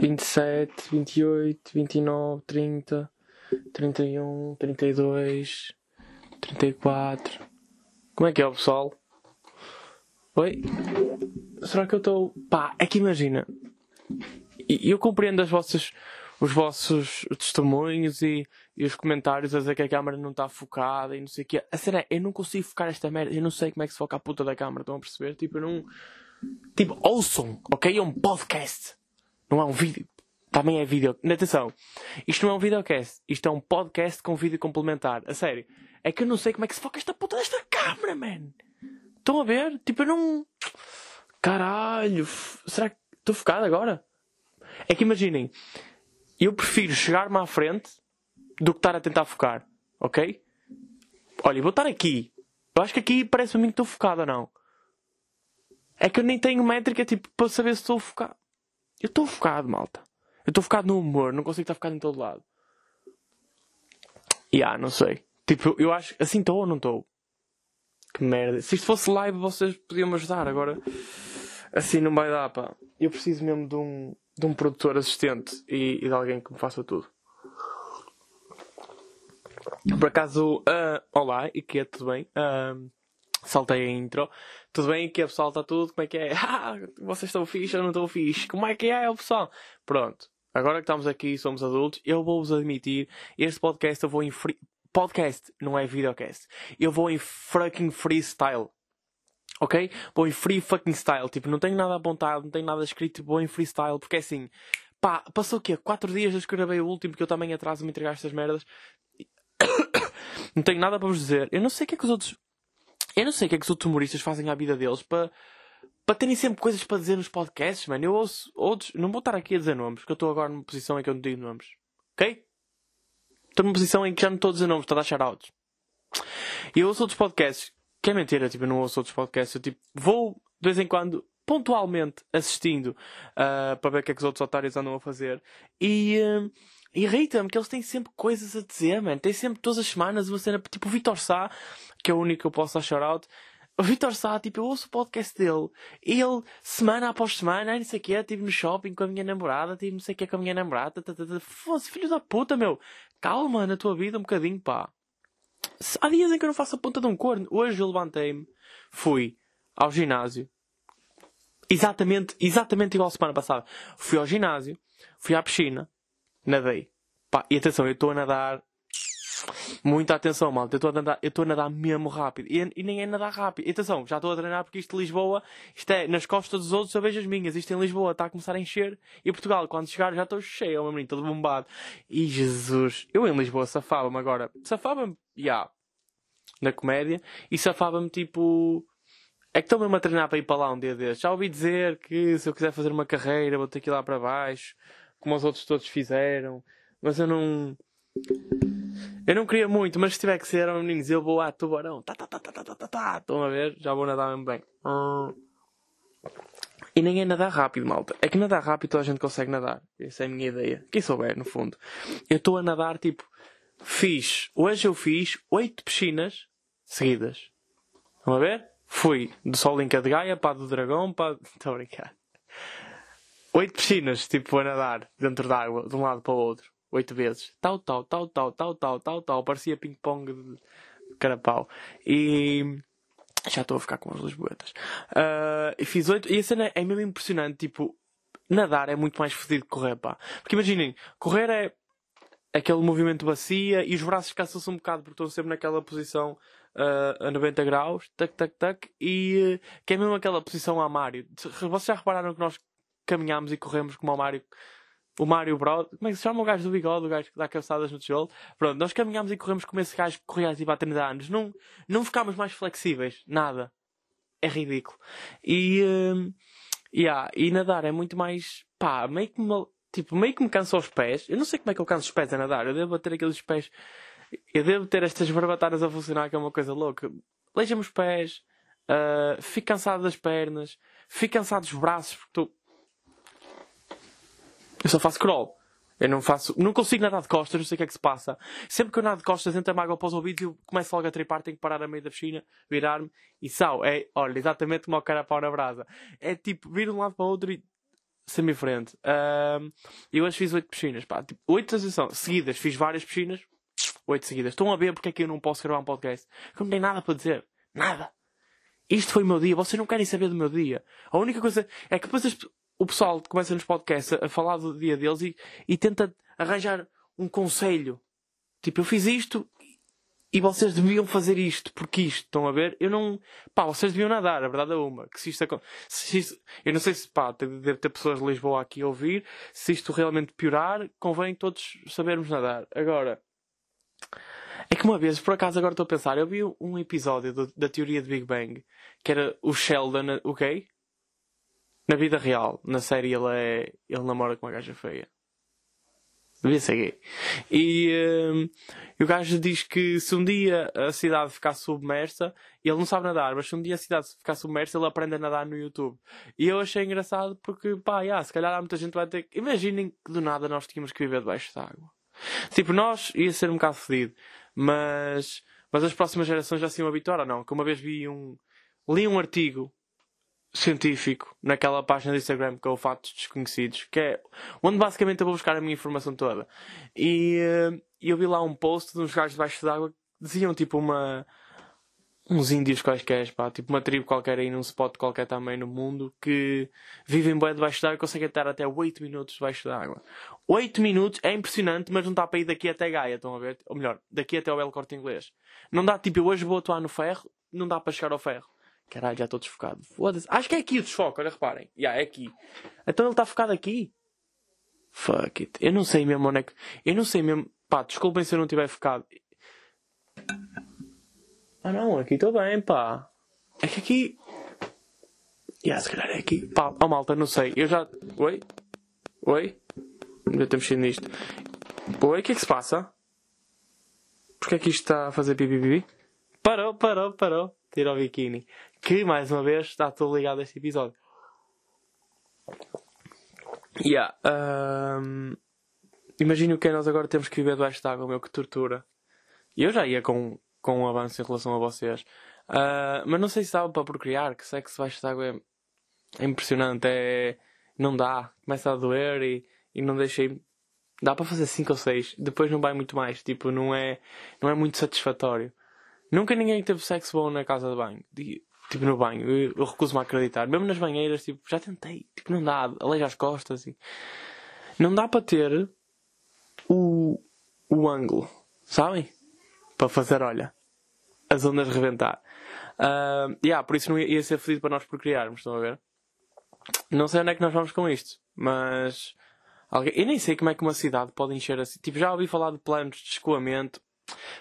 27, 28, 29, 30, 31, 32, 34. Como é que é, pessoal? Oi? Será que eu estou. Pá, é que imagina. Eu compreendo as vossas, os vossos testemunhos e, e os comentários a dizer que a câmera não está focada e não sei o quê. A cena é, eu não consigo focar esta merda. Eu não sei como é que se foca a puta da câmera. Estão a perceber? Tipo, eu não. Tipo, ouçam, ok? É um podcast. Não é um vídeo. Também é vídeo. Atenção, isto não é um videocast. Isto é um podcast com vídeo complementar. A sério. É que eu não sei como é que se foca esta puta desta câmera, man. Estão a ver? Tipo, eu não. Caralho. Será que estou focado agora? É que imaginem. Eu prefiro chegar-me à frente do que estar a tentar focar. Ok? Olha, vou estar aqui. Eu acho que aqui parece a mim que estou focado ou não. É que eu nem tenho métrica tipo para saber se estou focado. Eu estou focado, malta. Eu estou focado no humor, não consigo estar focado em todo lado. E ah, não sei. Tipo, eu acho. Assim estou ou não estou? Que merda. Se isto fosse live, vocês podiam me ajudar. Agora, assim não vai dar, pá. Eu preciso mesmo de um, de um produtor assistente e, e de alguém que me faça tudo. Por acaso, uh, olá, e que é tudo bem? Uh, saltei a intro. Tudo bem? Que é pessoal? Está tudo? Como é que é? Ah, vocês estão fixe ou não estão fixe? Como é que é, pessoal? Pronto. Agora que estamos aqui somos adultos, eu vou-vos admitir, este podcast eu vou em free... Podcast, não é videocast. Eu vou em fucking freestyle. Ok? Vou em free fucking style. Tipo, não tenho nada apontado, não tenho nada escrito, vou em freestyle. Porque é assim, pá, passou o quê? 4 dias desde que gravei o último, que eu também atraso me entregar estas merdas. não tenho nada para vos dizer. Eu não sei o que é que os outros eu não sei o que é que os humoristas fazem à vida deles para, para terem sempre coisas para dizer nos podcasts, mano. Eu ouço outros. Não vou estar aqui a dizer nomes, porque eu estou agora numa posição em que eu não digo nomes. Ok? Estou numa posição em que já não estou a dizer nomes, estou a dar shoutouts. E eu ouço outros podcasts. Que é mentira, tipo, eu não ouço outros podcasts. Eu tipo, vou de vez em quando, pontualmente, assistindo uh, para ver o que é que os outros otários andam a fazer. E. Uh, irrita-me que eles têm sempre coisas a dizer, mano. Tem sempre todas as semanas uma cena, tipo o Vitor Sá, que é o único que eu posso dar shout-out. O Vitor Sá, tipo, eu ouço o podcast dele e ele, semana após semana, não sei o quê, estive no shopping com a minha namorada, estive não sei o quê com a minha namorada, foda-se, filho da puta, meu. Calma na tua vida um bocadinho, pá. Há dias em que eu não faço a ponta de um corno. Hoje eu levantei-me, fui ao ginásio. Exatamente, exatamente igual semana passada. Fui ao ginásio, fui à piscina, nadei. Pá, e atenção, eu estou a nadar. Muita atenção, malta. Eu estou a nadar, eu estou a nadar mesmo rápido. E, e, nem é nadar rápido. E atenção, já estou a treinar porque isto de Lisboa, isto é nas costas dos outros, eu vejo as minhas. Isto em Lisboa está a começar a encher. E Portugal, quando chegar, já estou cheio, meu menino, todo bombado. E Jesus, eu em Lisboa safava-me agora. Safava-me, já. Yeah, na comédia. E safava-me tipo. É que estou mesmo a treinar para ir para lá um dia destes. Já ouvi dizer que se eu quiser fazer uma carreira vou ter que ir lá para baixo como os outros todos fizeram. Mas eu não. Eu não queria muito, mas se tiver que ser, meninos, eu vou a tubarão. Tá, tá, tá, tá, tá, tá, tá, tá. Estão a ver? Já vou nadar mesmo bem. E nem é nadar rápido, malta. É que nadar rápido toda a gente consegue nadar. Essa é a minha ideia. Quem souber, no fundo. Eu estou a nadar tipo. Fiz. Hoje eu fiz oito piscinas seguidas. Estão a ver? Fui do Solinca de Gaia para do Dragão para. Estou a brincar oito piscinas, tipo, a nadar dentro d'água, de um lado para o outro. Oito vezes. Tal, tal, tal, tal, tal, tal, tal, tal. Parecia ping-pong de carapau. E. Já estou a ficar com as lisboetas. Uh, fiz oito. E a cena é mesmo impressionante. Tipo, nadar é muito mais fodido que correr, pá. Porque imaginem, correr é aquele movimento bacia e os braços cansam-se um bocado porque estão sempre naquela posição a 90 graus, tac, tac, tac, e uh, que é mesmo aquela posição a Mário. Vocês já repararam que nós caminhámos e corremos como o Mário. O Mário Brod, como é que se chama o gajo do bigode, o gajo que dá cabeçadas no tijolo? Pronto, nós caminhámos e corremos como esse gajo que corria tipo há 30 anos. Não, não ficámos mais flexíveis, nada. É ridículo. E, uh, yeah, e nadar é muito mais, pá, meio que me, tipo, meio que me cansa os pés. Eu não sei como é que eu canso os pés a nadar. Eu devo ter aqueles pés, eu devo ter estas barbatanas a funcionar, que é uma coisa louca. Leija-me os pés, uh, fico cansado das pernas, fico cansado dos braços, porque estou eu só faço crawl. Eu não faço, não consigo nadar de costas, não sei o que é que se passa. Sempre que eu nado de costas, entra-me água para os ouvidos e eu começo logo a tripar, tenho que parar a meio da piscina, virar-me e sal. É, olha, exatamente como o cara na brasa. É tipo, vir de um lado para o outro e semi-frente. Uh, eu hoje fiz 8 piscinas, pá. Tipo, 8 atenção, seguidas. Fiz várias piscinas. 8 seguidas. Estão a ver porque é que eu não posso gravar um podcast? Que não tenho nada para dizer. Nada. Isto foi o meu dia. Vocês não querem saber do meu dia. A única coisa é que depois o pessoal começa nos podcasts a, a falar do dia deles e, e tenta arranjar um conselho. Tipo, eu fiz isto e vocês deviam fazer isto, porque isto, estão a ver? Eu não. Pá, vocês deviam nadar, a verdade é uma. Que se isto, se isto Eu não sei se, pá, deve ter pessoas de Lisboa aqui a ouvir. Se isto realmente piorar, convém todos sabermos nadar. Agora. É que uma vez, por acaso agora estou a pensar, eu vi um episódio do, da teoria de Big Bang, que era o Sheldon, ok? Na vida real, na série ele é. ele namora com uma gaja feia. Devia ser gay. E, uh, e o gajo diz que se um dia a cidade ficar submersa, ele não sabe nadar, mas se um dia a cidade ficar submersa, ele aprende a nadar no YouTube. E eu achei engraçado porque, pá, yeah, se calhar há muita gente que vai ter que. Imaginem que do nada nós tínhamos que viver debaixo de água. Tipo, nós ia ser um bocado fedido, mas, mas as próximas gerações já se iam habituar ou não? Que uma vez vi um. li um artigo científico naquela página do Instagram que é o Fatos Desconhecidos, que é onde basicamente eu vou buscar a minha informação toda. E uh, eu vi lá um post de uns gajos debaixo d'água que diziam tipo uma. Uns índios quaisquer, pá, tipo uma tribo qualquer aí num spot qualquer também no mundo que vivem bem debaixo d'água e conseguem estar até 8 minutos debaixo d'água. 8 minutos é impressionante, mas não dá para ir daqui até Gaia, estão a ver? Ou melhor, daqui até o Belo Corte Inglês. Não dá, tipo, eu hoje vou atuar no ferro, não dá para chegar ao ferro. Caralho, já estou desfocado. Foda-se. Acho que é aqui o desfoque, olha, reparem. Já, yeah, é aqui. Então ele está focado aqui. Fuck it. Eu não sei mesmo onde é que. Eu não sei mesmo. Pá, desculpem se eu não estiver focado. Ah não, aqui estou bem, pá. É que aqui. Yeah, se calhar é aqui. Pá, oh malta, não sei. Eu já. Oi? Oi? Ainda temos mexido nisto. Oi, o que é que se passa? Porquê é que isto está a fazer pipi Parou, parou, parou. Tira o biquíni que, mais uma vez, está todo ligado a este episódio. Yeah, um, imagino que nós agora temos que viver debaixo de água, meu, que tortura. Eu já ia com, com um avanço em relação a vocês. Uh, mas não sei se dá para procriar, que sexo debaixo de é, é impressionante. É, não dá, começa a doer e, e não deixei. Dá para fazer 5 ou 6, depois não vai muito mais. Tipo, não é, não é muito satisfatório. Nunca ninguém teve sexo bom na casa de banho. Tipo, no banho. Eu, eu recuso-me a acreditar. Mesmo nas banheiras, tipo, já tentei. Tipo, não dá. Aleija as costas e... Não dá para ter o, o ângulo. Sabem? Para fazer, olha, as ondas reventar. Uh, yeah, por isso não ia, ser fedido para nós procriarmos, estão a ver? Não sei onde é que nós vamos com isto, mas. Alguém... Eu nem sei como é que uma cidade pode encher assim. Tipo, já ouvi falar de planos de escoamento.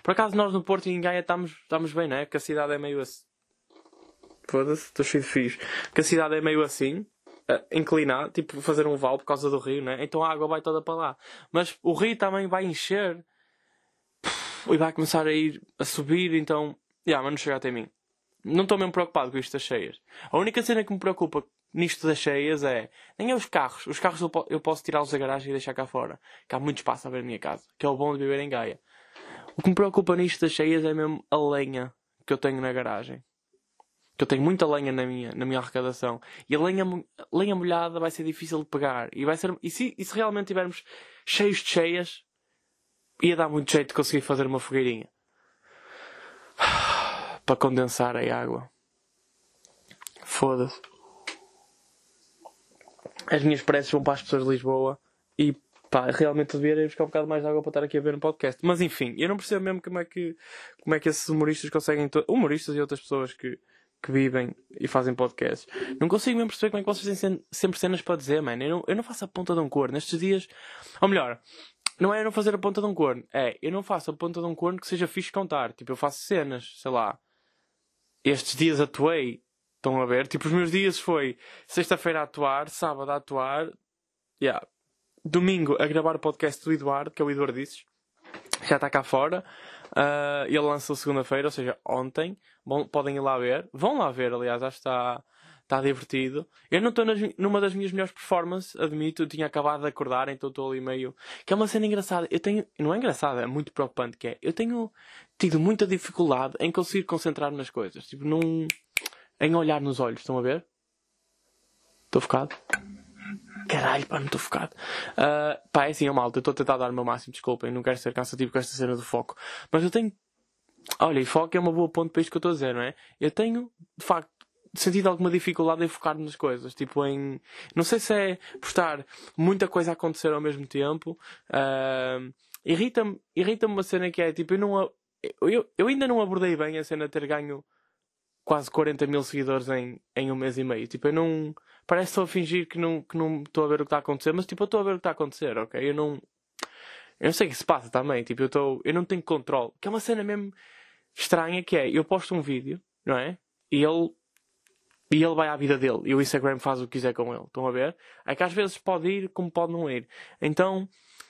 Por acaso nós no Porto e em Gaia estamos, estamos bem, não é? Porque a cidade é meio assim Foda-se, estou cheio de fios. Que a cidade é meio assim, uh, inclinada, tipo fazer um vale por causa do rio, né? Então a água vai toda para lá. Mas o rio também vai encher e vai começar a ir a subir, então. Yeah, mas não chega até mim. Não estou mesmo preocupado com isto das cheias. A única cena que me preocupa nisto das cheias é. Nem é os carros. Os carros eu, eu posso tirá-los da garagem e deixar cá fora. Que há muito espaço a ver na minha casa. Que é o bom de viver em Gaia. O que me preocupa nisto das cheias é mesmo a lenha que eu tenho na garagem que eu tenho muita lenha na minha, na minha arrecadação e a lenha, lenha molhada vai ser difícil de pegar e vai ser e se, e se realmente tivermos cheios de cheias ia dar muito jeito de conseguir fazer uma fogueirinha para condensar a água foda-se as minhas preces vão para as pessoas de Lisboa e pá, realmente devia ir buscar um bocado mais de água para estar aqui a ver no podcast. Mas enfim, eu não percebo mesmo como é que, como é que esses humoristas conseguem. Humoristas e outras pessoas que, que vivem e fazem podcasts. Não consigo mesmo perceber como é que vocês têm sempre cenas para dizer, mano. Eu não, eu não faço a ponta de um corno. Nestes dias. Ou melhor, não é eu não fazer a ponta de um corno. É, eu não faço a ponta de um corno que seja fixe contar. Tipo, eu faço cenas, sei lá. Estes dias atuei. Estão a ver? Tipo, os meus dias foi sexta-feira a atuar, sábado a atuar. Yeah. Domingo a gravar o podcast do Eduardo, que é o Eduardo Disses. Já está cá fora. Uh, ele lançou segunda-feira, ou seja, ontem. Bom, podem ir lá ver. Vão lá ver, aliás, que está, está divertido. Eu não estou numa das minhas melhores performances, admito. Eu tinha acabado de acordar, então estou ali meio. Que é uma cena engraçada. Eu tenho. Não é engraçada, é muito preocupante que é. Eu tenho tido muita dificuldade em conseguir concentrar nas coisas. Tipo, num. em olhar nos olhos, estão a ver? Estou focado? caralho, pá, não estou focado. Uh, pá, é assim, é malta, eu estou a tentar dar o meu máximo, desculpem, não quero ser cansativo com esta cena do foco. Mas eu tenho. Olha, e foco é uma boa ponto para isto que eu estou a dizer, não é? Eu tenho, de facto, sentido alguma dificuldade em focar nas coisas. Tipo, em. Não sei se é por estar muita coisa a acontecer ao mesmo tempo. Uh, irrita-me irrita uma cena que é tipo, eu não. Eu, eu ainda não abordei bem a cena de ter ganho quase 40 mil seguidores em, em um mês e meio. Tipo, eu não. Parece só fingir que não, que não estou a ver o que está a acontecer, mas tipo, eu estou a ver o que está a acontecer, ok? Eu não. Eu não sei o que se passa também. Tipo, eu, tô, eu não tenho controle. Que é uma cena mesmo estranha que é, eu posto um vídeo, não é? E ele e ele vai à vida dele e o Instagram faz o que quiser com ele. Estão a ver? É que às vezes pode ir como pode não ir. Então,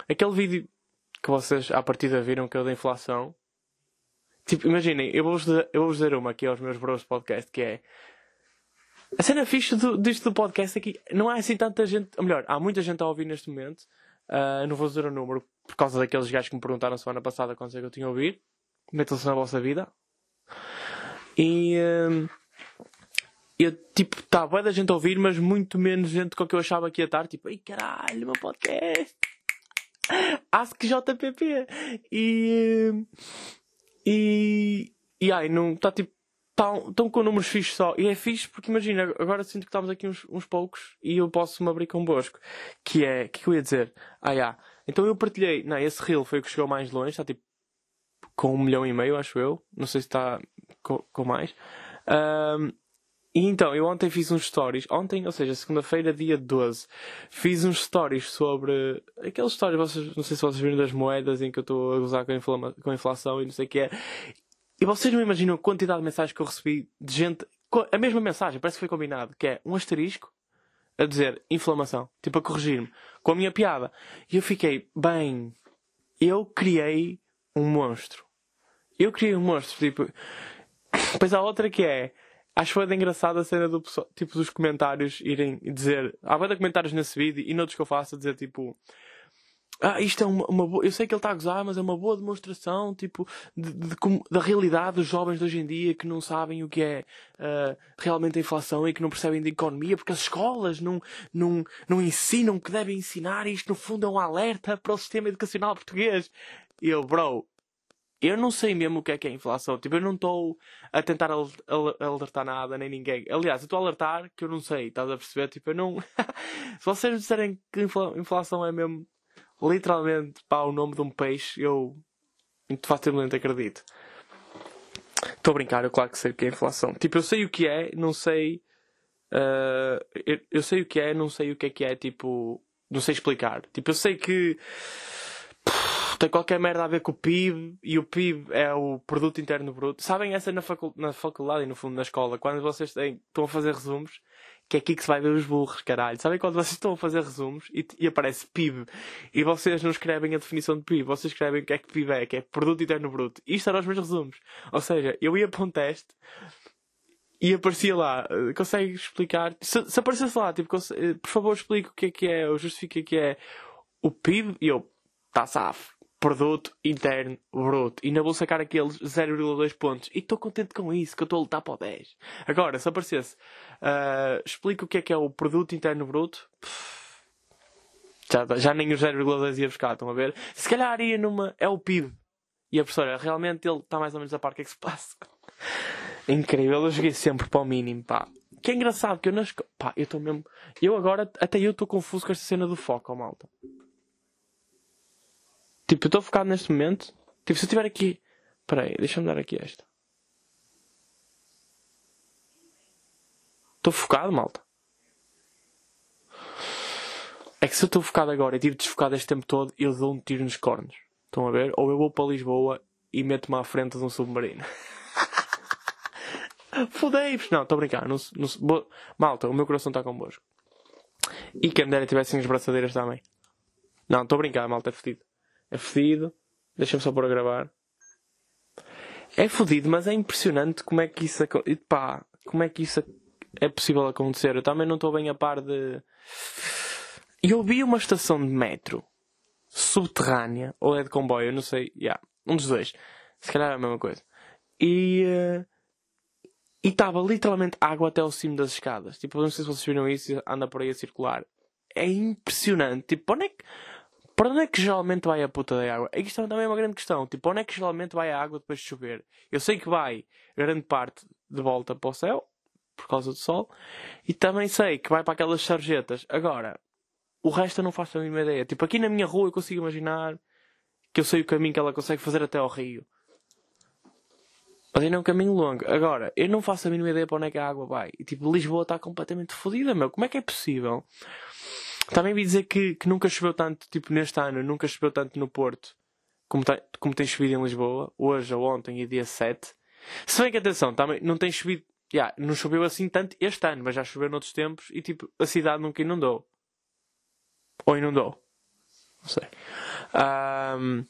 aquele vídeo que vocês à partida viram que é o da inflação. Tipo, imaginem, eu vou-vos dizer, vou dizer uma aqui aos meus bros podcast que é. A cena fixe do, disto do podcast aqui não há assim tanta gente. Ou melhor, há muita gente a ouvir neste momento. Uh, não vou dizer o número por causa daqueles gajos que me perguntaram semana passada quantos é que eu tinha a ouvir. Metam-se na vossa vida. E. Uh, eu, tipo, tá boa da gente ouvir, mas muito menos gente com que eu achava que ia estar. Tipo, ai caralho, meu podcast. Ask JPP. E. E. E ai, não. Está tipo. Estão tá, com números fixos só. E é fixe porque imagina, agora sinto que estamos aqui uns, uns poucos e eu posso me abrir convosco. Que é. O que, que eu ia dizer? Ah, yeah. Então eu partilhei. Não, esse reel foi o que chegou mais longe. Está tipo. Com um milhão e meio, acho eu. Não sei se está com, com mais. Um, e então, eu ontem fiz uns stories, ontem, ou seja, segunda-feira, dia 12, fiz uns stories sobre aqueles stories, vocês, não sei se vocês viram das moedas em que eu estou a gozar com a, com a inflação e não sei o que é. E vocês não imaginam a quantidade de mensagens que eu recebi de gente, a mesma mensagem, parece que foi combinado, que é um asterisco a dizer inflamação, tipo a corrigir-me, com a minha piada. E eu fiquei, bem, eu criei um monstro. Eu criei um monstro, tipo. Depois há outra que é Acho foi engraçada a cena do tipo dos comentários irem dizer. Há vários comentários nesse vídeo e noutros que eu faço a dizer tipo. Ah, isto é uma, uma boa. Eu sei que ele está a gozar, mas é uma boa demonstração, tipo, de, de, de, da realidade dos jovens de hoje em dia que não sabem o que é uh, realmente a inflação e que não percebem de economia, porque as escolas não, não, não ensinam o que devem ensinar e isto, no fundo, é um alerta para o sistema educacional português. E eu, bro, eu não sei mesmo o que é que é inflação. Tipo, eu não estou a tentar alertar nada, nem ninguém. Aliás, eu estou a alertar que eu não sei, estás a perceber? Tipo, eu não. Se vocês me disserem que inflação é mesmo literalmente pá, o nome de um peixe, eu facilmente acredito. Estou a brincar, eu claro que sei o que é inflação. Tipo, eu sei o que é, não sei. Uh, eu, eu sei o que é, não sei o que é que é, tipo. Não sei explicar. Tipo, eu sei que tem qualquer merda a ver com o PIB e o PIB é o produto interno bruto. Sabem essa na, na faculdade e no fundo na escola, quando vocês têm, estão a fazer resumos, que é aqui que se vai ver os burros, caralho. Sabem quando vocês estão a fazer resumos e, e, aparece PIB e vocês não escrevem a definição de PIB, vocês escrevem o que é que PIB é, que é produto interno bruto. Isto eram os meus resumos. Ou seja, eu ia para um teste e aparecia lá, consegue explicar? Se, se aparecesse lá, tipo, eh, por favor explique o que é que é, ou justifique o que é o PIB, e eu, tá safo produto interno bruto. E ainda vou sacar aqueles 0,2 pontos. E estou contente com isso, que eu estou a lutar para o 10. Agora, se aparecesse, uh, explica o que é que é o produto interno bruto. Já, já nem os 0,2 ia buscar, estão a ver? Se calhar ia numa. É o PIB. E a professora, realmente ele está mais ou menos a par do que é que se passa. Incrível, eu joguei sempre para o mínimo, pá. Que é engraçado, que eu nas. Pá, eu estou mesmo. Eu agora, até eu estou confuso com esta cena do foco, malta. Tipo, eu estou focado neste momento. Tipo, se eu estiver aqui. Espera aí, deixa-me dar aqui esta. Estou focado, malta. É que se eu estou focado agora e tive desfocado este tempo todo, eu dou um tiro nos cornos. Estão a ver? Ou eu vou para Lisboa e meto-me à frente de um submarino. Fodei-vos! Não, estou a brincar. Não, não, malta, o meu coração está convosco. E quem me dera tivessem as braçadeiras também. Não, estou a brincar, malta, é fodido. É fodido. Deixa-me só pôr a gravar. É fodido, mas é impressionante como é que isso pá, como é que isso é possível acontecer. Eu também não estou bem a par de. Eu vi uma estação de metro subterrânea, ou é de comboio, eu não sei. Yeah, um dos dois. Se calhar é a mesma coisa. E. Uh, e estava literalmente água até ao cimo das escadas. Tipo, não sei se vocês viram isso, anda por aí a circular. é impressionante. Tipo, onde é que. Para onde é que geralmente vai a puta da água? Isto também é uma grande questão. Tipo, onde é que geralmente vai a água depois de chover? Eu sei que vai grande parte de volta para o céu, por causa do sol, e também sei que vai para aquelas sarjetas. Agora, o resto eu não faço a mínima ideia. Tipo, aqui na minha rua eu consigo imaginar que eu sei o caminho que ela consegue fazer até ao rio. Mas ainda é um caminho longo. Agora, eu não faço a mínima ideia para onde é que a água vai. E tipo, Lisboa está completamente fodida, meu. Como é que é possível? Também vi dizer que, que nunca choveu tanto, tipo, neste ano, nunca choveu tanto no Porto como, tem, como tem chovido em Lisboa, hoje ou ontem, e dia 7. Se bem que, atenção, também não tem chovido, yeah, não choveu assim tanto este ano, mas já choveu noutros tempos e, tipo, a cidade nunca inundou. Ou inundou. Não sei. Um,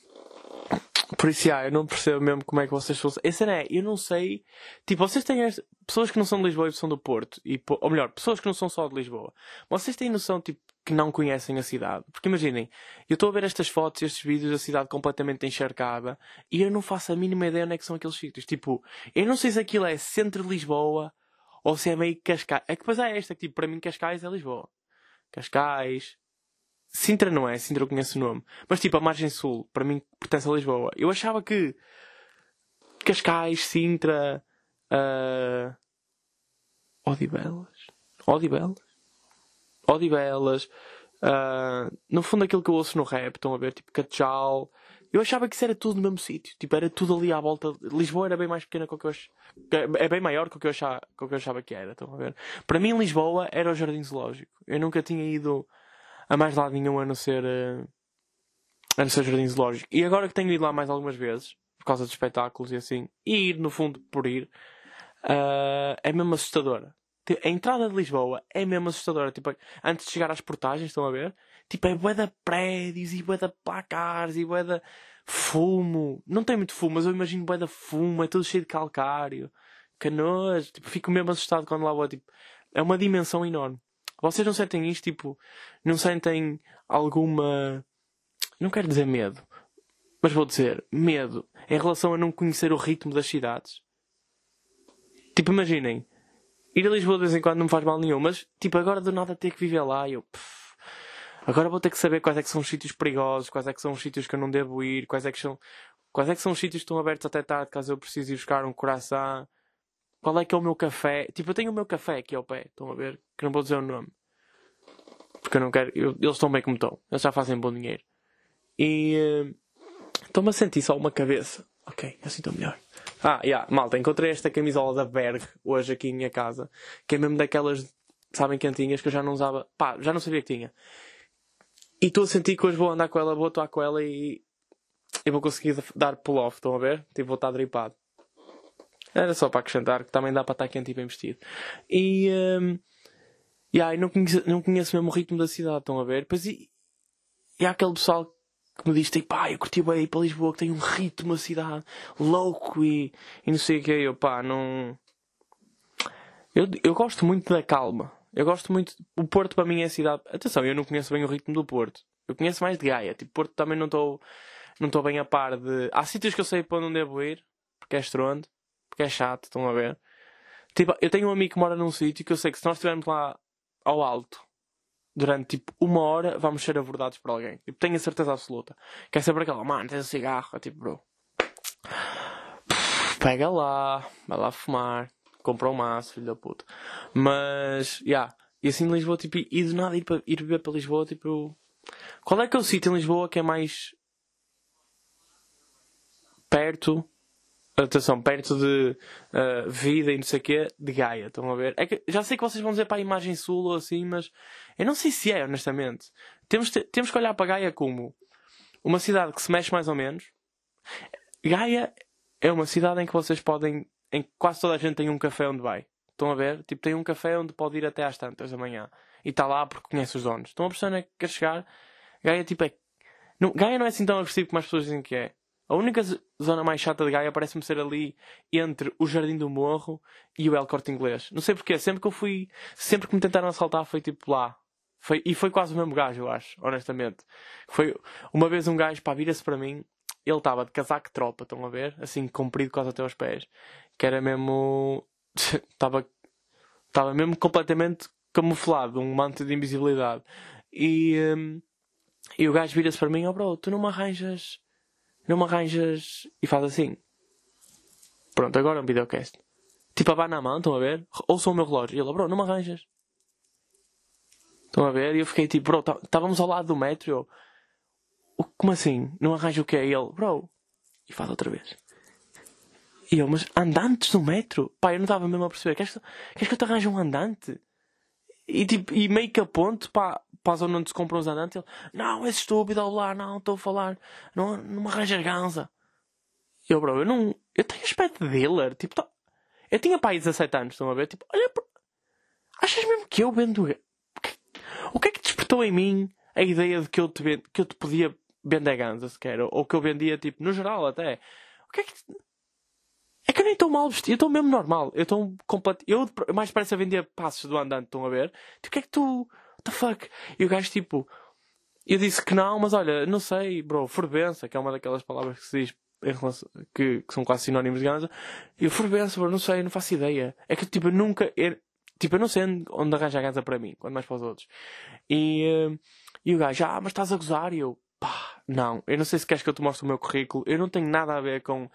por isso, yeah, eu não percebo mesmo como é que vocês são. Esse é, eu não sei. Tipo, vocês têm pessoas que não são de Lisboa e são do Porto, e, ou melhor, pessoas que não são só de Lisboa. Vocês têm noção, tipo, que não conhecem a cidade? Porque imaginem, eu estou a ver estas fotos, estes vídeos da cidade completamente encharcada, e eu não faço a mínima ideia onde é que são aqueles sítios. Tipo, eu não sei se aquilo é centro de Lisboa ou se é meio Cascais. É que depois é esta, que tipo, para mim Cascais é Lisboa. Cascais, Sintra não é, Sintra eu conheço o nome. Mas tipo, a margem sul, para mim, pertence a Lisboa. Eu achava que Cascais, Sintra, uh... Odivelas, Odivelas, Odivelas, uh... no fundo aquilo que eu ouço no rap, estão a ver, tipo Catchal. Eu achava que isso era tudo no mesmo sítio, tipo, era tudo ali à volta. Lisboa era bem mais pequena do que eu achava. É bem maior do que eu achava, que eu achava que era, estão a ver? Para mim, Lisboa era o Jardim Zoológico. Eu nunca tinha ido a mais lado nenhum a não ser. Uh, a não ser Jardim Zoológico. E agora que tenho ido lá mais algumas vezes, por causa de espetáculos e assim, e ir no fundo por ir, uh, é mesmo assustadora. A entrada de Lisboa é mesmo assustadora. Tipo, antes de chegar às portagens, estão a ver? Tipo, é de prédios e de placares e de fumo. Não tem muito fumo, mas eu imagino de fumo. É tudo cheio de calcário. Canoas. Tipo, fico mesmo assustado quando lá vou. Tipo, é uma dimensão enorme. Vocês não sentem isto? Tipo, não sentem alguma. Não quero dizer medo, mas vou dizer medo em relação a não conhecer o ritmo das cidades. Tipo, imaginem, ir a Lisboa de vez em quando não me faz mal nenhum, mas tipo, agora do nada ter que viver lá, eu. Pff, agora vou ter que saber quais é que são os sítios perigosos, quais é que são os sítios que eu não devo ir, quais é que são. Quais é que são os sítios que estão abertos até tarde caso eu precise ir buscar um coração? Qual é que é o meu café? Tipo, eu tenho o meu café aqui ao pé, estão a ver? Que não vou dizer o nome. Porque eu não quero. Eu, eles estão bem como estão. Eles já fazem bom dinheiro. E. Uh, Estou-me a sentir só uma cabeça. Ok, assim estou melhor. Ah, yeah, malta, encontrei esta camisola da Berg hoje aqui em minha casa. Que é mesmo daquelas, sabem, cantinhas que eu já não usava. Pá, já não sabia que tinha. E estou a sentir que hoje vou andar com ela, vou atuar com ela e. E vou conseguir dar pull-off, estão a ver? Tipo, vou estar dripado. Era só para acrescentar que também dá para estar quente e bem vestido. E. Um, yeah, não, conheço, não conheço mesmo o ritmo da cidade, estão a ver? Pois e, e há aquele pessoal que me diz, tipo, pá, eu curti bem ir para Lisboa que tem um ritmo a cidade louco e, e não sei o que. Eu, pá, não. Eu, eu gosto muito da calma. Eu gosto muito. O Porto para mim é a cidade. Atenção, eu não conheço bem o ritmo do Porto. Eu conheço mais de Gaia. Tipo, Porto também não estou não estou bem a par de. Há sítios que eu sei para onde devo ir, porque é estrondo porque é chato, estão a ver? Tipo, eu tenho um amigo que mora num sítio que eu sei que se nós estivermos lá ao alto durante tipo uma hora, vamos ser abordados por alguém. Tipo, tenho a certeza absoluta. Quer saber aquela, mano, tens um cigarro? É tipo, bro. Pega lá, vai lá fumar, compra um maço, filho da puta. Mas, já. Yeah. E assim em Lisboa, tipo, e do nada ir, para, ir beber para Lisboa, tipo. Qual é que é o sítio em Lisboa que é mais perto atenção, perto de uh, vida e não sei o quê, de Gaia, estão a ver? É que, já sei que vocês vão dizer para a imagem sul ou assim, mas eu não sei se é, honestamente. Temos, temos que olhar para Gaia como uma cidade que se mexe mais ou menos. Gaia é uma cidade em que vocês podem, em que quase toda a gente tem um café onde vai. Estão a ver? Tipo, tem um café onde pode ir até às tantas da manhã. E está lá porque conhece os donos. Estão a onde é que quer chegar? Gaia, tipo, é... Não, Gaia não é assim tão agressivo como as pessoas dizem que é. A única zona mais chata de Gaia parece-me ser ali entre o Jardim do Morro e o El Corte Inglês. Não sei porquê, sempre que eu fui, sempre que me tentaram assaltar foi tipo lá. Foi, e foi quase o mesmo gajo, eu acho, honestamente. Foi uma vez um gajo, pá, vira-se para mim, ele estava de casaco tropa, estão a ver? Assim, comprido quase até aos pés. Que era mesmo. Estava. Estava mesmo completamente camuflado, um manto de invisibilidade. E, um, e o gajo vira-se para mim, oh bro, tu não me arranjas. Não me arranjas. E faz assim. Pronto, agora é um videocast. Tipo, a na mão, estão a ver? Ouçam o meu relógio. E ele, bro, não me arranjas. Estão a ver? E eu fiquei tipo, bro, tá, estávamos ao lado do metro. Eu, como assim? Não arranja o que é? E ele, bro. E faz outra vez. E eu, mas andantes do metro? Pá, eu não estava mesmo a perceber. Queres, queres que eu te arranje um andante? E, tipo, e meio que aponto para, para a zona onde se compram os andantes. Ele, não, és estúpido, ao lá, não, estou a falar. Não, não me arranjas ganza. Eu, bro, eu não. Eu tenho aspecto de dealer. Tipo, tá, eu tinha pai 17 anos, estão a ver? Tipo, olha, achas mesmo que eu vendo. O que é que despertou em mim a ideia de que eu te, vend... que eu te podia vender ganza sequer? Ou que eu vendia, tipo, no geral até. O que é que. É que eu nem estou mal vestido, eu estou mesmo normal. Eu estou completo. Eu mais parece a vender passos do andante, estão a ver? Tipo, o que é que tu. What the fuck? E o gajo, tipo. Eu disse que não, mas olha, não sei, bro, fervença, que é uma daquelas palavras que se diz relação, que, que, são quase sinónimos de ganza. Eu fervença, bro, não sei, não faço ideia. É que, tipo, eu nunca. Eu, tipo, eu não sei onde arranja a ganza para mim, quando mais para os outros. E, uh, e o gajo, ah, mas estás a gozar? E eu, pá, não, eu não sei se queres que eu te mostre o meu currículo, eu não tenho nada a ver com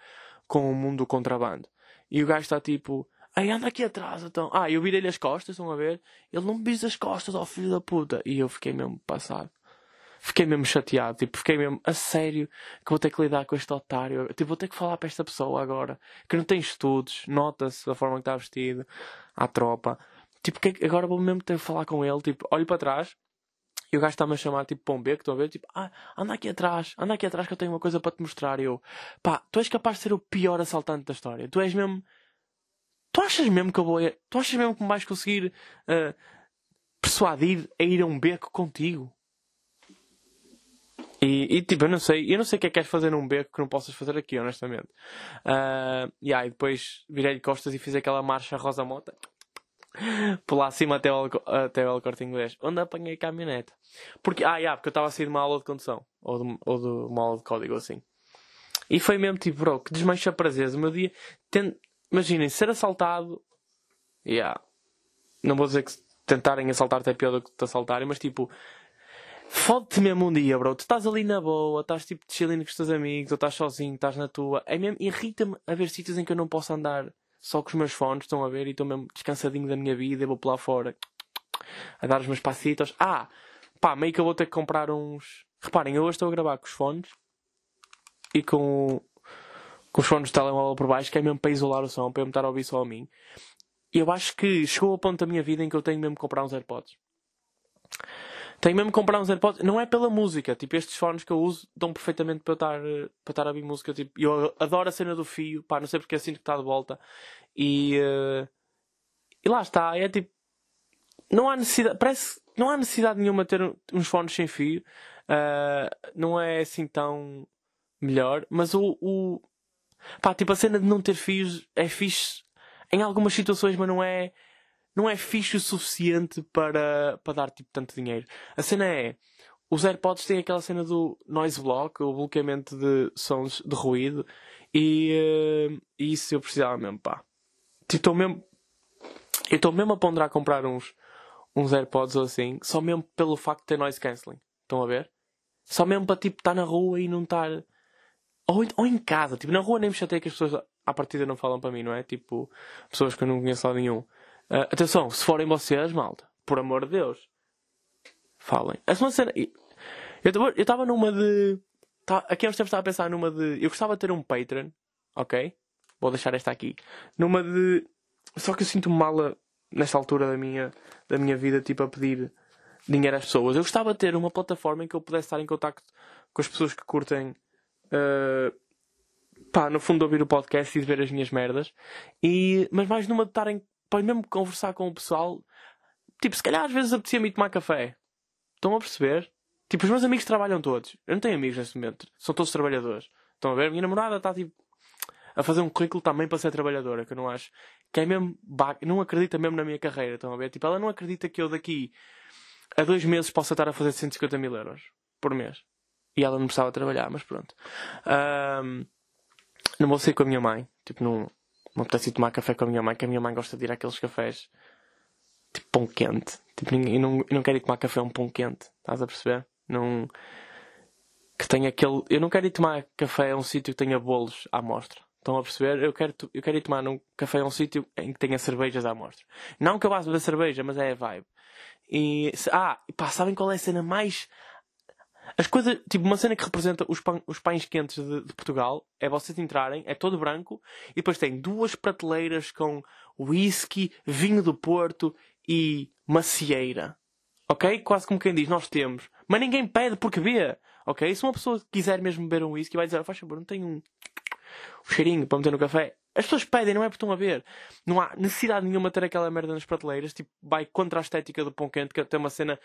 com o mundo do contrabando. E o gajo está tipo, ai anda aqui atrás então. Ah, eu virei-lhe as costas, estão a ver? Ele não me visa as costas, ó filho da puta. E eu fiquei mesmo passado. Fiquei mesmo chateado, tipo, fiquei mesmo a sério que vou ter que lidar com este otário. Tipo, vou ter que falar para esta pessoa agora que não tem estudos, nota-se da forma que está vestido, à tropa. Tipo, que agora vou mesmo ter que falar com ele. Tipo, olho para trás, e o gajo está-me a chamar tipo para um beco, estão a ver? Tipo, ah, anda aqui atrás, anda aqui atrás que eu tenho uma coisa para te mostrar. E eu, pá, tu és capaz de ser o pior assaltante da história. Tu és mesmo. Tu achas mesmo que eu vou. Tu achas mesmo que me vais conseguir uh, persuadir a ir a um beco contigo? E, e, tipo, eu não sei, eu não sei o que é que queres fazer num beco que não possas fazer aqui, honestamente. Uh, yeah, e depois virei-lhe costas e fiz aquela marcha rosa mota por lá acima até o, até o corte inglês, onde apanhei caminhonete. Porque, ah, yeah, porque eu estava a sair de uma aula de condução, ou de, ou de uma aula de código assim. E foi mesmo tipo, bro, que desmancha prazeres. O meu dia, ten... imaginem, ser assaltado, yeah. não vou dizer que tentarem assaltar-te é pior do que te assaltarem, mas tipo, fode-te mesmo um dia, bro. Tu estás ali na boa, estás tipo chilling com os teus amigos, ou estás sozinho, estás na tua. É mesmo, irrita-me a ver sítios em que eu não posso andar só com os meus fones, estão a ver, e estou mesmo descansadinho da minha vida, e vou lá fora a dar os meus passitos. Ah, pá, meio que eu vou ter que comprar uns. Reparem, eu hoje estou a gravar com os fones e com, com os fones do telemóvel por baixo, que é mesmo para isolar o som, para eu me estar a ouvir só a mim. Eu acho que chegou ao ponto da minha vida em que eu tenho mesmo que comprar uns AirPods. Tenho mesmo que comprar uns AirPods. Não é pela música. Tipo, estes fones que eu uso dão perfeitamente para eu estar, para estar a ouvir música. Tipo, eu adoro a cena do fio. Pá, não sei porque eu sinto que está de volta. E, uh, e lá está. É tipo, não há necessidade, parece, não há necessidade nenhuma de ter uns fones sem fio. Uh, não é assim tão melhor. Mas o, o, pá, tipo, a cena de não ter fios é fixe em algumas situações, mas não é não é fixe o suficiente para, para dar tipo tanto dinheiro. A cena é. Os AirPods têm aquela cena do noise block, o bloqueamento de sons de ruído, e, uh, isso eu precisava mesmo, pá. Tipo, estou mesmo. Eu estou mesmo a ponderar comprar uns, uns AirPods ou assim, só mesmo pelo facto de ter noise cancelling. Estão a ver? Só mesmo para tipo estar na rua e não estar. Ou, ou em casa, tipo, na rua nem me chatei que as pessoas à partida não falam para mim, não é? Tipo, pessoas que eu não conheço lá nenhum. Uh, atenção, se forem vocês, malta, por amor de Deus, falem. É uma cena. Eu estava numa de. Tá, aqui há uns tempos estava a pensar numa de. Eu gostava de ter um Patreon, ok? Vou deixar esta aqui. Numa de. Só que eu sinto-me mal nesta altura da minha, da minha vida, tipo, a pedir dinheiro às pessoas. Eu gostava de ter uma plataforma em que eu pudesse estar em contato com as pessoas que curtem. Uh, pá, no fundo, ouvir o podcast e ver as minhas merdas. E, mas mais numa de estarem para mesmo conversar com o pessoal, tipo, se calhar às vezes apetecia-me tomar café. Estão a perceber? Tipo, os meus amigos trabalham todos. Eu não tenho amigos neste momento. São todos trabalhadores. Estão a ver? Minha namorada está tipo a fazer um currículo também para ser trabalhadora, que eu não acho. Que é mesmo. Não acredita mesmo na minha carreira. Estão a ver? Tipo, ela não acredita que eu daqui a dois meses possa estar a fazer 150 mil euros por mês. E ela não precisava trabalhar, mas pronto. Um, não vou sair com a minha mãe. Tipo, não, não apetece tomar café com a minha mãe, que a minha mãe gosta de ir àqueles cafés tipo pão quente. Tipo, Tipo, eu não, eu não quero ir tomar café um pão quente, estás a perceber? Não. Que tenha aquele. Eu não quero ir tomar café a um sítio que tenha bolos à mostra. Estão a perceber? Eu quero, eu quero ir tomar um café a um sítio em que tenha cervejas à mostra. Não que eu vá beber cerveja, mas é a vibe. E, ah, pá, sabem qual é a cena mais. As coisas, tipo, uma cena que representa os, pão, os pães quentes de, de, Portugal é vocês entrarem, é todo branco, e depois tem duas prateleiras com whisky, vinho do Porto e macieira. Ok? Quase como quem diz, nós temos. Mas ninguém pede porque vê. Ok? Se uma pessoa quiser mesmo beber um whisky, vai dizer, faz favor, não tem um, um cheirinho para meter no café. As pessoas pedem, não é porque estão a ver. Não há necessidade nenhuma de ter aquela merda nas prateleiras. Tipo, vai contra a estética do pão quente, que tem uma cena.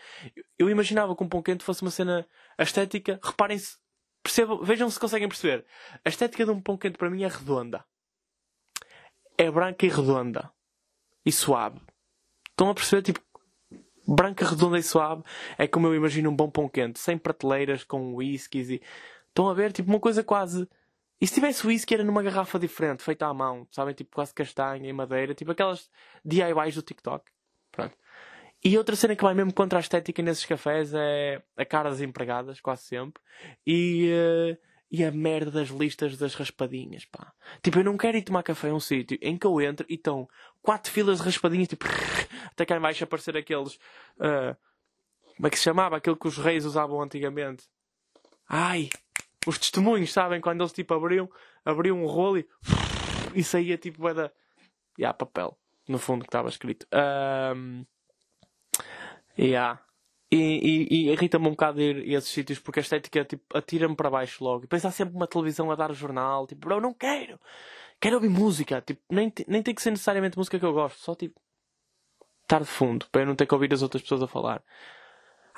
Eu imaginava que um pão quente fosse uma cena. A estética, reparem-se, percebam, vejam se conseguem perceber. A estética de um pão quente para mim é redonda. É branca e redonda. E suave. Estão a perceber? Tipo, branca, redonda e suave é como eu imagino um bom pão quente. Sem prateleiras, com whiskies e. Estão a ver? Tipo, uma coisa quase e se tivesse whisky era numa garrafa diferente, feita à mão, sabem? Tipo quase castanha e madeira, tipo aquelas DIYs do TikTok. Pronto. E outra cena que vai mesmo contra a estética nesses cafés é a cara das empregadas, quase sempre. E, uh, e a merda das listas das raspadinhas, pá. Tipo, eu não quero ir tomar café a um sítio em que eu entro e estão quatro filas de raspadinhas, tipo, até cá em baixo aparecer aqueles. Uh, como é que se chamava? Aquilo que os reis usavam antigamente. Ai, os testemunhos, sabem? Quando eles tipo abriam, abriam um rolo e, e saía tipo da. Yeah, papel. No fundo que estava escrito. Um, yeah. E, e, e irrita-me um bocado ir a esses sítios porque a estética tipo, atira-me para baixo logo. E há sempre uma televisão a dar jornal. Tipo, bro, não quero. Quero ouvir música. Tipo, nem, nem tem que ser necessariamente música que eu gosto. Só tipo. Estar de fundo. Para eu não ter que ouvir as outras pessoas a falar.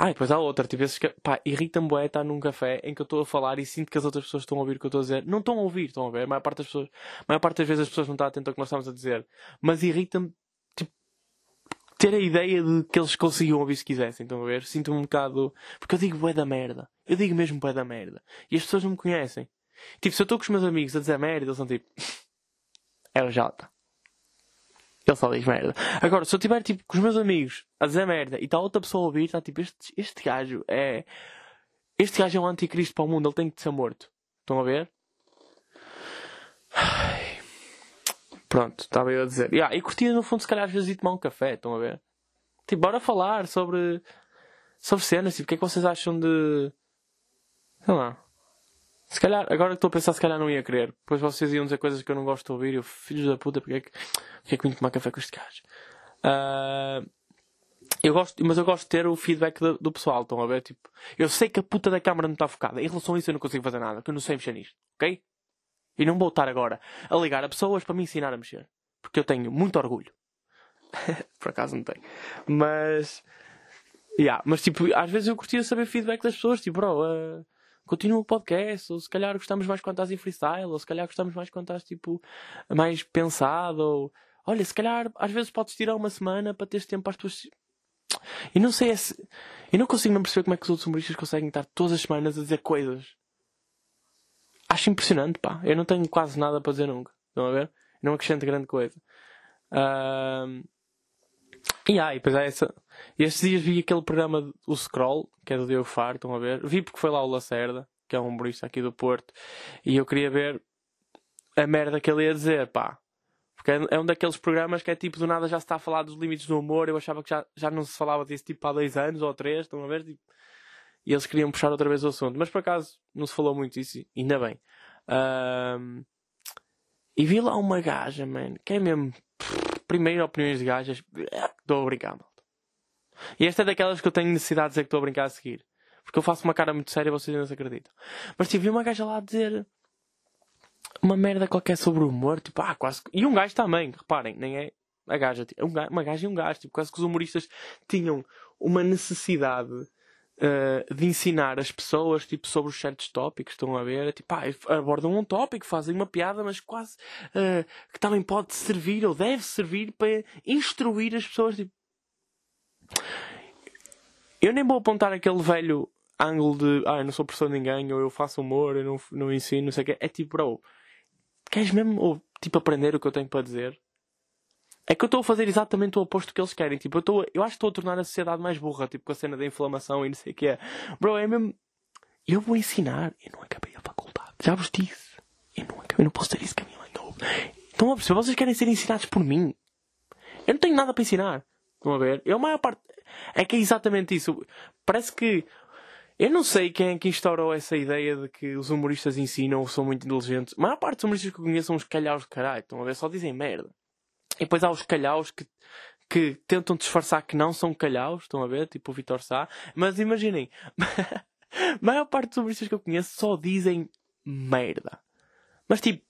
Ah, e depois há outra, tipo, esses pá, irrita-me bué estar num café em que eu estou a falar e sinto que as outras pessoas estão a ouvir o que eu estou a dizer. Não estão a ouvir, estão a ver. A maior parte das pessoas, maior parte das vezes as pessoas não estão atentas ao que nós estamos a dizer. Mas irrita-me, tipo, ter a ideia de que eles conseguiam ouvir se quisessem, estão a ver? Sinto-me um bocado, porque eu digo bué da merda. Eu digo mesmo bué da merda. E as pessoas não me conhecem. Tipo, se eu estou com os meus amigos a dizer merda, eles são tipo, é o Jota. Ele só diz merda. Agora, se eu estiver tipo com os meus amigos a dizer merda e está outra pessoa a ouvir, está tipo, este, este gajo é. Este gajo é um anticristo para o mundo, ele tem que ser morto. Estão a ver? Pronto, estava eu a dizer. Yeah, e curtia no fundo, se calhar, às vezes ir tomar um café, estão a ver? Tipo, bora falar sobre. sobre cenas, tipo, o que é que vocês acham de. sei lá. Se calhar, agora que estou a pensar, se calhar não ia querer. Depois vocês iam dizer coisas que eu não gosto de ouvir. Eu, filhos da puta, porque é que, porque é que vim tomar café com este gajo? Uh, eu gosto, mas eu gosto de ter o feedback do, do, pessoal. Estão a ver? Tipo, eu sei que a puta da câmara não está focada. Em relação a isso, eu não consigo fazer nada, porque eu não sei mexer nisto. Ok? E não vou estar agora a ligar a pessoas para me ensinar a mexer. Porque eu tenho muito orgulho. Por acaso não tenho. Mas. Yeah, mas tipo, às vezes eu curtia saber feedback das pessoas. Tipo, bro. Uh, continua o podcast, ou se calhar gostamos mais quando estás em freestyle, ou se calhar gostamos mais quando estás tipo mais pensado, ou olha, se calhar às vezes podes tirar uma semana para teres tempo para as tuas. E não sei se. Eu não consigo mesmo perceber como é que os outros humoristas conseguem estar todas as semanas a dizer coisas. Acho impressionante, pá. Eu não tenho quase nada para dizer nunca. Estão a ver? Não acrescento grande coisa. Uh... E ah, e depois há essa. Estes dias vi aquele programa, o Scroll, que é do Diogo Faro, estão a ver? Vi porque foi lá o Lacerda, que é um humorista aqui do Porto, e eu queria ver a merda que ele ia dizer, pá. Porque é, é um daqueles programas que é tipo, do nada já se está a falar dos limites do humor. Eu achava que já, já não se falava disso tipo há dois anos ou três, estão a ver? Tipo, e eles queriam puxar outra vez o assunto. Mas por acaso não se falou muito disso, ainda bem. Um, e vi lá uma gaja, man, que é mesmo. Primeiro, opiniões de gajas. Estou a brincar, malta. E esta é daquelas que eu tenho necessidade de dizer que estou a brincar a seguir. Porque eu faço uma cara muito séria e vocês não se acreditam. Mas tive tipo, uma gaja lá a dizer uma merda qualquer sobre o humor. Tipo, ah, quase. E um gajo também, reparem, nem é a gaja. É um uma gaja e um gajo. Tipo, quase que os humoristas tinham uma necessidade uh, de ensinar as pessoas tipo, sobre os certos tópicos. Estão a ver? Tipo, ah, abordam um tópico, fazem uma piada, mas quase uh, que também pode servir ou deve servir para instruir as pessoas. Tipo, eu nem vou apontar aquele velho ângulo de ah, eu não sou professor de ninguém, ou eu faço humor, eu não, não ensino, não sei o quê. É tipo, bro, queres mesmo ou, tipo, aprender o que eu tenho para dizer? É que eu estou a fazer exatamente o oposto que eles querem. Tipo, eu, estou, eu acho que estou a tornar a sociedade mais burra, tipo, com a cena da inflamação e não sei o que é. Bro, é mesmo. Eu vou ensinar. Eu não acabei a faculdade. Já vos disse. Eu não acabei, não posso ter isso que a minha mãe não. Estão a perceber? Vocês querem ser ensinados por mim. Eu não tenho nada para ensinar. Estão a ver? Eu, a maior parte. É que é exatamente isso. Parece que. Eu não sei quem é que instaurou essa ideia de que os humoristas ensinam ou são muito inteligentes. A maior parte dos humoristas que eu conheço são uns calhaus de caralho. Estão a ver? Só dizem merda. E depois há os calhaus que, que tentam disfarçar que não são calhaus. Estão a ver? Tipo o Vitor Sá. Mas imaginem. a maior parte dos humoristas que eu conheço só dizem merda. Mas tipo,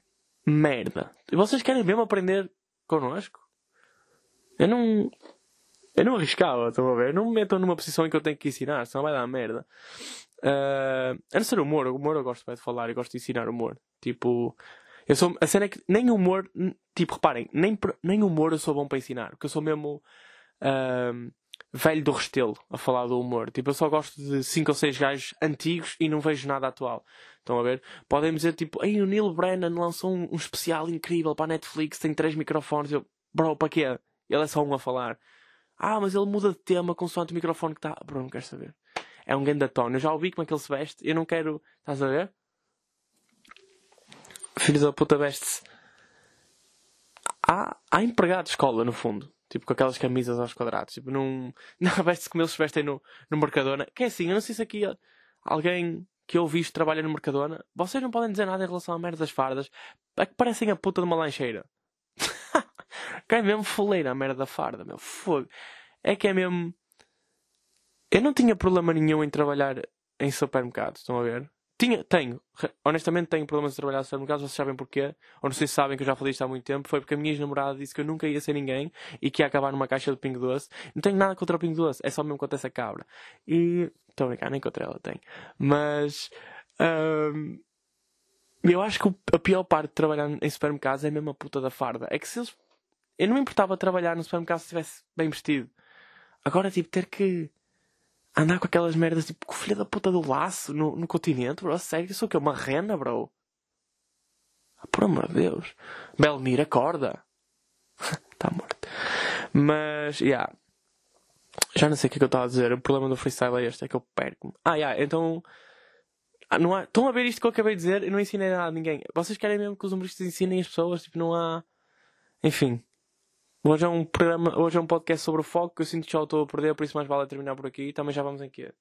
merda. E vocês querem mesmo aprender connosco? Eu não. Eu não arriscava, estão a ver? Eu não me meto numa posição em que eu tenho que ensinar, senão vai dar merda. Uh, a não ser humor, o humor eu gosto de falar e gosto de ensinar humor. Tipo, eu sou. A cena é que nem humor, tipo, reparem, nem, nem humor eu sou bom para ensinar, porque eu sou mesmo. Uh, velho do restelo a falar do humor. Tipo, eu só gosto de 5 ou 6 gajos antigos e não vejo nada atual. Estão a ver? Podem dizer tipo, Ei, o Neil Brennan lançou um, um especial incrível para a Netflix, tem 3 microfones. Eu, bro, para quê? Ele é só um a falar. Ah, mas ele muda de tema consoante o microfone que está. Bro, não quero saber. É um tono. Eu já ouvi como é que ele se veste. Eu não quero. Estás a ver? Filho da puta veste-se. Há, há empregado de escola, no fundo. Tipo, com aquelas camisas aos quadrados. Tipo, não. Não veste-se como eles vestem no, no Mercadona. Que é assim, eu não sei se aqui alguém que eu visto trabalha no Mercadona. Vocês não podem dizer nada em relação à merda das fardas. É que parecem a puta de uma lancheira. que é mesmo foleira a merda da farda, meu. Fogo. É que é mesmo. Eu não tinha problema nenhum em trabalhar em supermercados, estão a ver? Tinha, tenho. Honestamente tenho problemas de trabalhar em supermercados, vocês sabem porquê. Ou não sei se sabem que eu já falei isto há muito tempo. Foi porque a minha ex-namorada disse que eu nunca ia ser ninguém e que ia acabar numa caixa de pingo doce. Não tenho nada contra o pingo doce, é só mesmo contra essa cabra. E. Estou a brincar, nem contra ela tenho. Mas. Eu acho que a pior parte de trabalhar em supermercados é mesmo a puta da farda. É que se eles eu não me importava trabalhar no supermercado se estivesse bem vestido. Agora, tipo, ter que andar com aquelas merdas, tipo, com filha da puta do laço no, no continente, bro. Sério, sou o quê? Uma rena, bro? Ah, por amor de Deus. Belmir, acorda. Está morto. Mas, já. Yeah. Já não sei o que é que eu estava a dizer. O problema do freestyle é este, é que eu perco-me. Ah, já, yeah, então. Ah, não há... Estão a ver isto que eu acabei de dizer? Eu não ensinei nada a ninguém. Vocês querem mesmo que os humoristas ensinem as pessoas? Tipo, não há. Enfim. Hoje é um programa, hoje é um podcast sobre o foco que eu sinto que já estou a perder, por isso mais vale terminar por aqui. Também já vamos em quê?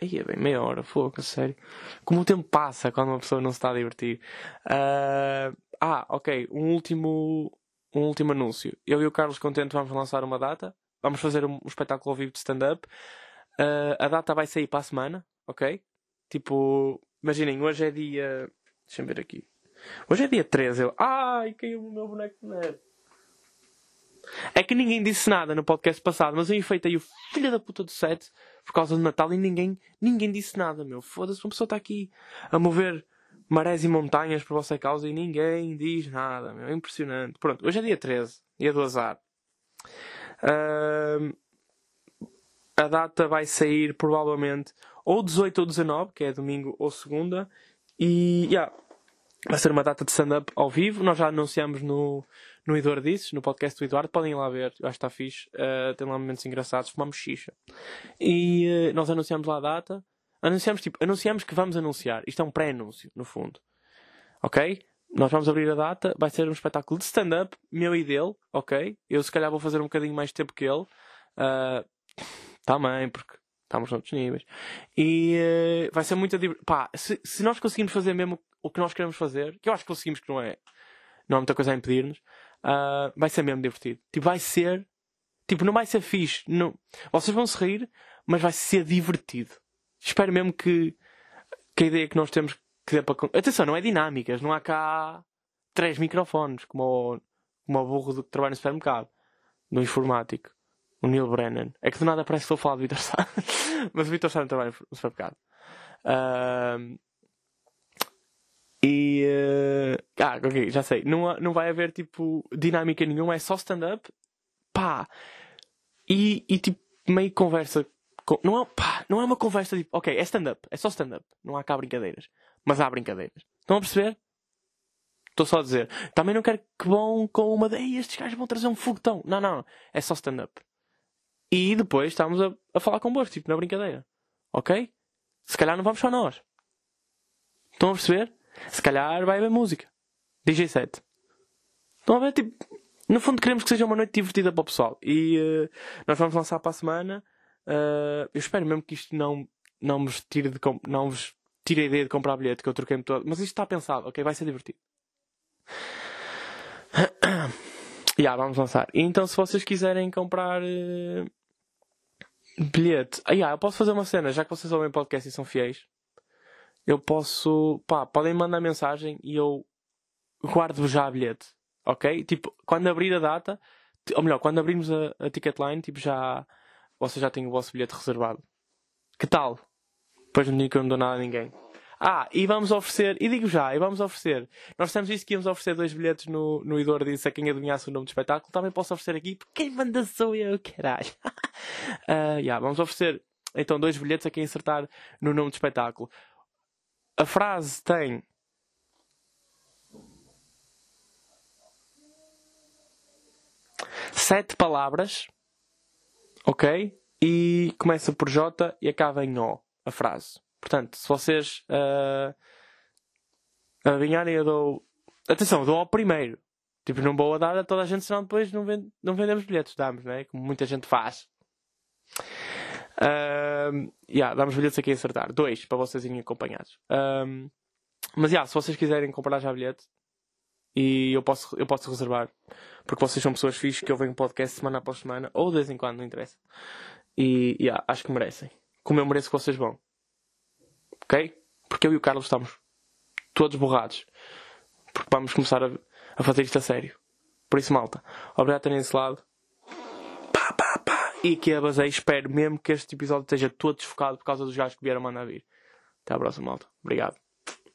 Aí é bem, meia hora, fogo, sério. Como o tempo passa quando uma pessoa não se está a divertir. Uh... Ah, ok, um último, um último anúncio. Eu e o Carlos Contente vamos lançar uma data. Vamos fazer um, um espetáculo ao vivo de stand-up. Uh, a data vai sair para a semana, ok? Tipo, imaginem, hoje é dia. Deixa-me ver aqui. Hoje é dia 13. Eu... Ai, caiu o meu boneco de neve. É que ninguém disse nada no podcast passado, mas eu enfeitei o filho da puta do set por causa do Natal e ninguém, ninguém disse nada, meu. Foda-se, uma pessoa está aqui a mover marés e montanhas por vossa causa e ninguém diz nada, meu. É impressionante. Pronto, hoje é dia 13, dia do azar. Uh, a data vai sair provavelmente ou 18 ou 19, que é domingo ou segunda. E, yeah, vai ser uma data de stand-up ao vivo. Nós já anunciamos no, no Eduardo Disses, no podcast do Eduardo, podem ir lá ver, eu acho que está fixe, uh, tem lá momentos engraçados, fumamos xixa. E uh, nós anunciamos lá a data, anunciamos, tipo, anunciamos que vamos anunciar, isto é um pré-anúncio, no fundo, ok? Nós vamos abrir a data, vai ser um espetáculo de stand-up, meu e dele, ok? Eu se calhar vou fazer um bocadinho mais tempo que ele, uh, também, porque estamos noutros níveis. E uh, vai ser muito. Pá, se, se nós conseguimos fazer mesmo o que nós queremos fazer, que eu acho que conseguimos que não é, não há muita coisa a impedir-nos, uh, vai ser mesmo divertido. Tipo, vai ser. Tipo, não vai ser fixe. Não. Vocês vão se rir, mas vai ser divertido. Espero mesmo que, que a ideia que nós temos que dê para. Atenção, não é dinâmicas. Não há cá três microfones, como o, como o burro do que trabalha no supermercado. No informático. O Neil Brennan. É que de nada parece que estou a falar do Vitor Sá. mas o Vitor Sá não trabalha no supermercado. Uh, e. Uh... Ah, ok, já sei. Não, não vai haver tipo dinâmica nenhuma, é só stand-up. Pá! E, e tipo, meio conversa. Com... Não, é, pá, não é uma conversa tipo. Ok, é stand-up, é só stand-up. Não há cá brincadeiras. Mas há brincadeiras. Estão a perceber? Estou só a dizer. Também não quero que vão com uma de Ei, estes gajos vão trazer um foguetão. Não, não. É só stand-up. E depois estamos a, a falar convosco, tipo, na brincadeira. Ok? Se calhar não vamos só nós. Estão a perceber? Se calhar vai haver música. DJ set. Estão a ver? Tipo, no fundo queremos que seja uma noite divertida para o pessoal. E uh, nós vamos lançar para a semana. Uh, eu espero mesmo que isto não, não vos tire de não vos tire a ideia de comprar bilhete, que eu troquei-me todo. Mas isto está pensado, ok? Vai ser divertido. yeah, vamos lançar. E então, se vocês quiserem comprar uh, bilhete, ah, yeah, eu posso fazer uma cena, já que vocês ouvem podcast e são fiéis. Eu posso, pá, podem mandar mensagem e eu guardo já bilhete, ok? Tipo, quando abrir a data, ou melhor, quando abrirmos a, a ticket line, tipo, já vocês já têm o vosso bilhete reservado. Que tal? Depois não digo que eu não dou nada a ninguém. Ah, e vamos oferecer, e digo já, e vamos oferecer. Nós temos isso que íamos oferecer dois bilhetes no, no Idor disse a quem adivinhasse o nome do espetáculo. Também posso oferecer aqui, porque quem manda sou eu, caralho. uh, yeah, vamos oferecer então dois bilhetes a quem acertar no nome do espetáculo. A frase tem. Sete palavras, ok? E começa por J e acaba em O, a frase. Portanto, se vocês uh, adivinharem, eu dou. Atenção, dou ao primeiro. Tipo, não vou a dar a toda a gente, senão depois não, vend... não vendemos bilhetes, damos, né? Como muita gente faz. Uh, yeah, damos bilhetes aqui a acertar. Dois, para vocês irem acompanhados. Um, mas, yeah, se vocês quiserem comprar já bilhete, e eu posso, eu posso reservar, porque vocês são pessoas fixas que ouvem um podcast semana após semana, ou de vez em quando, não interessa. E, yeah, acho que merecem. Como eu mereço que vocês vão. Ok? Porque eu e o Carlos estamos todos borrados. Porque vamos começar a, a fazer isto a sério. Por isso, malta, obrigado por terem esse lado. E que a basei, espero mesmo que este episódio esteja todo desfocado por causa dos gajos que vieram mandar vir. Até à próxima, malta. Obrigado.